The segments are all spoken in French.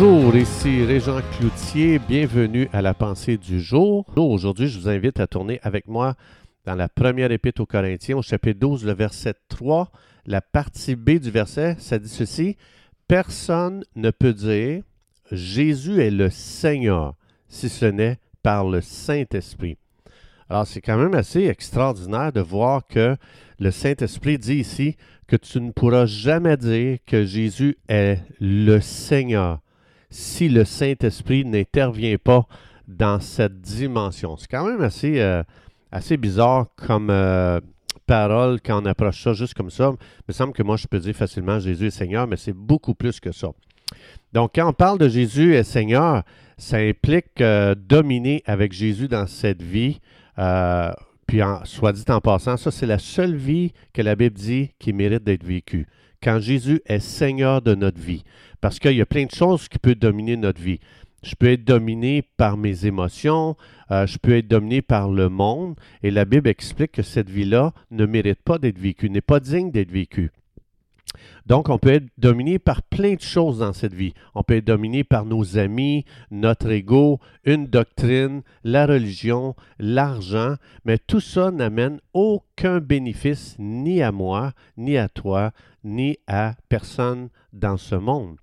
Bonjour, ici Régent Cloutier, bienvenue à la pensée du jour. Aujourd'hui, je vous invite à tourner avec moi dans la première épître aux Corinthiens, au chapitre 12, le verset 3, la partie B du verset, ça dit ceci, Personne ne peut dire Jésus est le Seigneur si ce n'est par le Saint-Esprit. Alors, c'est quand même assez extraordinaire de voir que le Saint-Esprit dit ici que tu ne pourras jamais dire que Jésus est le Seigneur si le Saint-Esprit n'intervient pas dans cette dimension. C'est quand même assez, euh, bizarre comme euh, parole quand on approche ça juste comme ça. Il me semble que moi, je peux dire facilement Jésus est Seigneur, mais c'est beaucoup plus que ça. Donc, quand on parle de Jésus est Seigneur, ça implique euh, dominer avec Jésus dans cette vie. Puis, soit dit en passant, ça, c'est la seule vie que la Bible dit qui mérite d'être vécue. Quand Jésus est Seigneur de notre vie. Parce qu'il y a plein de choses qui peuvent dominer notre vie. Je peux être dominé par mes émotions, euh, je peux être dominé par le monde, et la Bible explique que cette vie-là ne mérite pas d'être vécue, n'est pas digne d'être vécue. Donc, on peut être dominé par plein de choses dans cette vie. On peut être dominé par nos amis, notre ego, une doctrine, la religion, l'argent, mais tout ça n'amène aucun bénéfice ni à moi, ni à toi, ni à personne dans ce monde.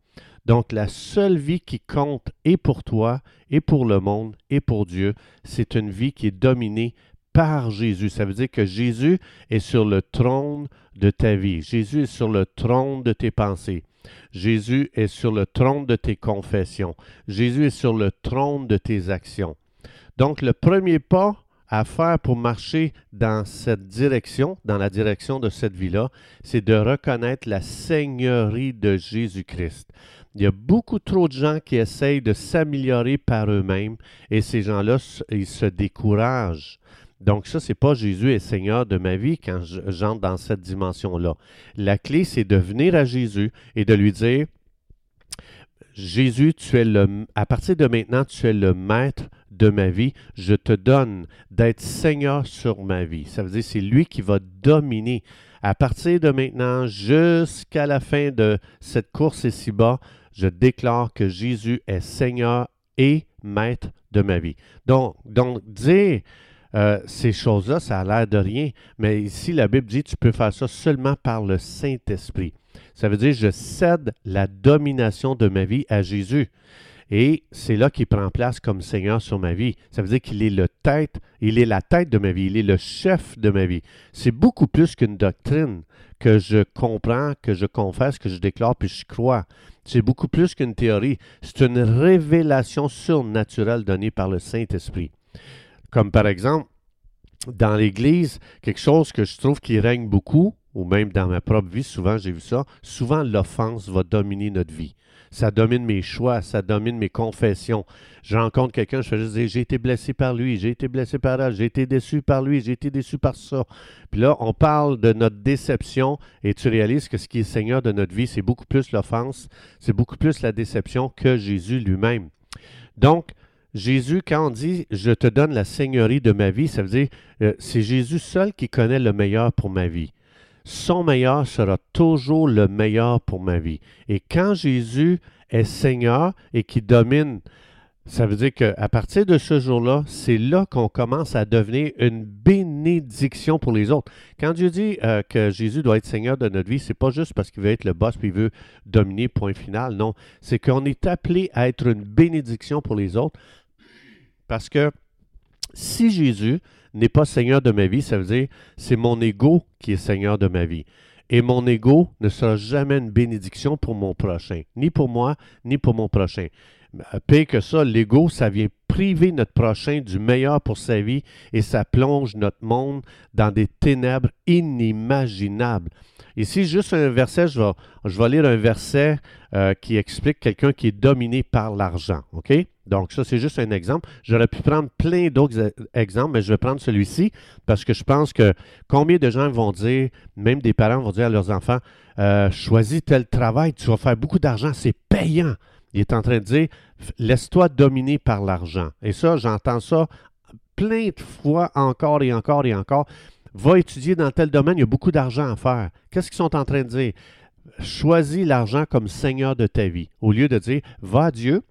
Donc, la seule vie qui compte et pour toi, et pour le monde, et pour Dieu, c'est une vie qui est dominée par Jésus. Ça veut dire que Jésus est sur le trône de ta vie. Jésus est sur le trône de tes pensées. Jésus est sur le trône de tes confessions. Jésus est sur le trône de tes actions. Donc le premier pas à faire pour marcher dans cette direction, dans la direction de cette vie-là, c'est de reconnaître la seigneurie de Jésus-Christ. Il y a beaucoup trop de gens qui essayent de s'améliorer par eux-mêmes et ces gens-là, ils se découragent. Donc ça, c'est pas Jésus est Seigneur de ma vie quand j'entre dans cette dimension-là. La clé, c'est de venir à Jésus et de lui dire, Jésus, tu es le, à partir de maintenant, tu es le maître de ma vie. Je te donne d'être Seigneur sur ma vie. Ça veut dire c'est lui qui va dominer. À partir de maintenant, jusqu'à la fin de cette course ici-bas, je déclare que Jésus est Seigneur et maître de ma vie. Donc, donc dire euh, ces choses-là, ça a l'air de rien, mais ici, la Bible dit tu peux faire ça seulement par le Saint-Esprit. Ça veut dire je cède la domination de ma vie à Jésus. Et c'est là qu'il prend place comme Seigneur sur ma vie. Ça veut dire qu'il est le tête, il est la tête de ma vie, il est le chef de ma vie. C'est beaucoup plus qu'une doctrine que je comprends, que je confesse, que je déclare, puis je crois. C'est beaucoup plus qu'une théorie. C'est une révélation surnaturelle donnée par le Saint-Esprit. Comme par exemple, dans l'Église, quelque chose que je trouve qui règne beaucoup, ou même dans ma propre vie, souvent j'ai vu ça, souvent l'offense va dominer notre vie. Ça domine mes choix, ça domine mes confessions. Je rencontre quelqu'un, je fais juste dire, j'ai été blessé par lui, j'ai été blessé par elle, j'ai été déçu par lui, j'ai été déçu par ça. Puis là, on parle de notre déception et tu réalises que ce qui est Seigneur de notre vie, c'est beaucoup plus l'offense, c'est beaucoup plus la déception que Jésus lui-même. Donc, Jésus, quand on dit je te donne la seigneurie de ma vie, ça veut dire euh, c'est Jésus seul qui connaît le meilleur pour ma vie. Son meilleur sera toujours le meilleur pour ma vie. Et quand Jésus est Seigneur et qui domine, ça veut dire qu'à partir de ce jour-là, c'est là, qu'on commence à devenir une bénédiction pour les autres. Quand Dieu dit euh, que Jésus doit être Seigneur de notre vie, c'est pas juste parce qu'il veut être le boss puis il veut dominer, point final. Non, c'est qu'on est appelé à être une bénédiction pour les autres parce que si Jésus n'est pas Seigneur de ma vie, ça veut dire c'est mon ego qui est Seigneur de ma vie. Et mon ego ne sera jamais une bénédiction pour mon prochain, ni pour moi, ni pour mon prochain. Pire que ça, l'ego, ça vient priver notre prochain du meilleur pour sa vie et ça plonge notre monde dans des ténèbres inimaginables. Ici, juste un verset, je vais, je vais lire un verset euh, qui explique quelqu'un qui est dominé par l'argent. OK? Donc, ça, c'est juste un exemple. J'aurais pu prendre plein d'autres e-, exemples, mais je vais prendre celui-ci parce que je pense que combien de gens vont dire, même des parents vont dire à leurs enfants, euh, choisis tel travail, tu vas faire beaucoup d'argent, c'est payant. Il est en train de dire, laisse-toi dominer par l'argent. Et ça, j'entends ça plein de fois encore et encore et encore va étudier dans tel domaine, il y a beaucoup d'argent à faire. Qu'est-ce qu'ils sont en train de dire? choisis l'argent comme Seigneur de ta vie. Au lieu de dire, va à Dieu,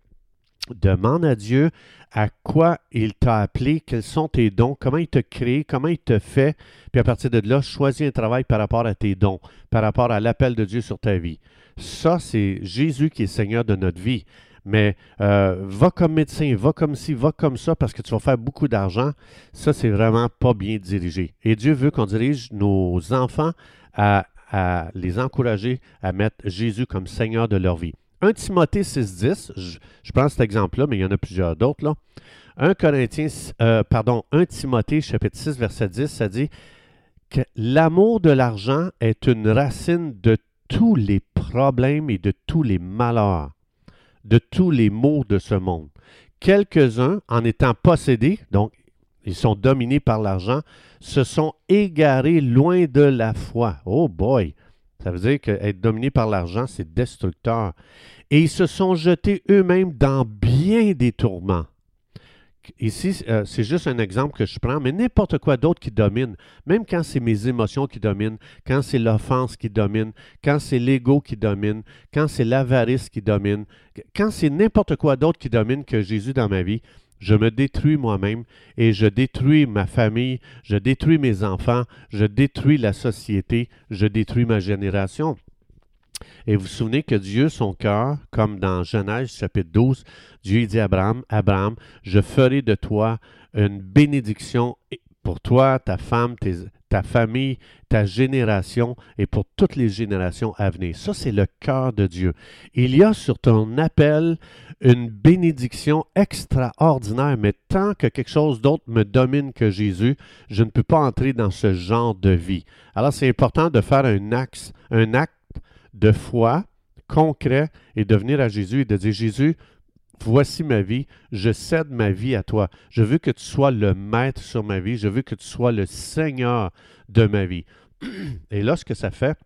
demande à Dieu à quoi il t'a appelé, quels sont tes dons, comment il t'a créé, comment il te fait, puis à partir de là, choisis un travail par rapport à tes dons, par rapport à l'appel de Dieu sur ta vie. Ça, c'est Jésus qui est Seigneur de notre vie. Mais euh, va comme médecin, va comme ci, va comme ça, parce que tu vas faire beaucoup d'argent. Ça, c'est vraiment pas bien dirigé. Et Dieu veut qu'on dirige nos enfants à, les encourager à mettre Jésus comme Seigneur de leur vie. 1 Timothée 6.10, je, je prends cet exemple-là, mais il y en a plusieurs d'autres. Là. 1 Corinthiens, euh, pardon, 1 Timothée chapitre 6, verset 10, ça dit que l'amour de l'argent est une racine de tous les problèmes et de tous les malheurs de tous les maux de ce monde. Quelques-uns, en étant possédés, donc ils sont dominés par l'argent, se sont égarés loin de la foi. Oh boy! Ça veut dire qu'être dominé par l'argent, c'est destructeur. Et ils se sont jetés eux-mêmes dans bien des tourments. Ici, euh, c'est juste un exemple que je prends, mais n'importe quoi d'autre qui domine, même quand c'est mes émotions qui dominent, quand c'est l'offense qui domine, quand c'est l'ego qui domine, quand c'est l'avarice qui domine, quand c'est n'importe quoi d'autre qui domine que Jésus dans ma vie, je me détruis moi-même et je détruis ma famille, je détruis mes enfants, je détruis la société, je détruis ma génération. Et vous souvenez que Dieu, son cœur, comme dans Genèse chapitre 12, Dieu dit à Abraham, Abraham, je ferai de toi une bénédiction pour toi, ta femme, ta famille, ta génération et pour toutes les générations à venir. Ça, c'est le cœur de Dieu. Il y a sur ton appel une bénédiction extraordinaire, mais tant que quelque chose d'autre me domine que Jésus, je ne peux pas entrer dans ce genre de vie. Alors, c'est important de faire un, acte de foi concret et de venir à Jésus et de dire Jésus, voici ma vie, je cède ma vie à toi. Je veux que tu sois le maître sur ma vie, je veux que tu sois le Seigneur de ma vie. Et lorsque ça fait,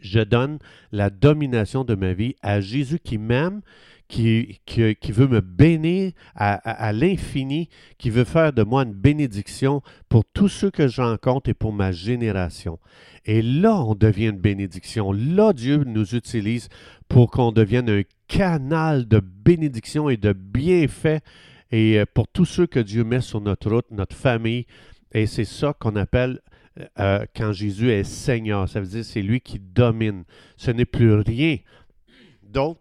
je donne la domination de ma vie à Jésus qui m'aime, qui, qui, veut me bénir à, l'infini, qui veut faire de moi une bénédiction pour tous ceux que je rencontre et pour ma génération. Et là, on devient une bénédiction. Là, Dieu nous utilise pour qu'on devienne un canal de bénédiction et de bienfait et euh, pour tous ceux que Dieu met sur notre route, notre famille. Et c'est ça qu'on appelle euh, quand Jésus est Seigneur. Ça veut dire c'est lui qui domine. Ce n'est plus rien d'autre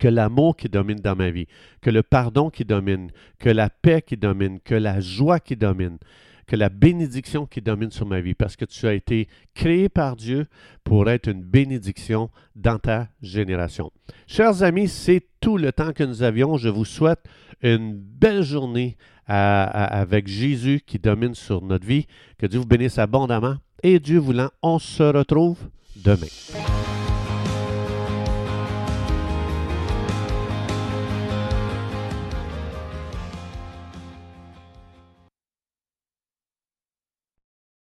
que l'amour qui domine dans ma vie, que le pardon qui domine, que la paix qui domine, que la joie qui domine, que la bénédiction qui domine sur ma vie, parce que tu as été créé par Dieu pour être une bénédiction dans ta génération. Chers amis, c'est tout le temps que nous avions. Je vous souhaite une belle journée avec Jésus qui domine sur notre vie. Que Dieu vous bénisse abondamment. Et Dieu voulant, on se retrouve demain.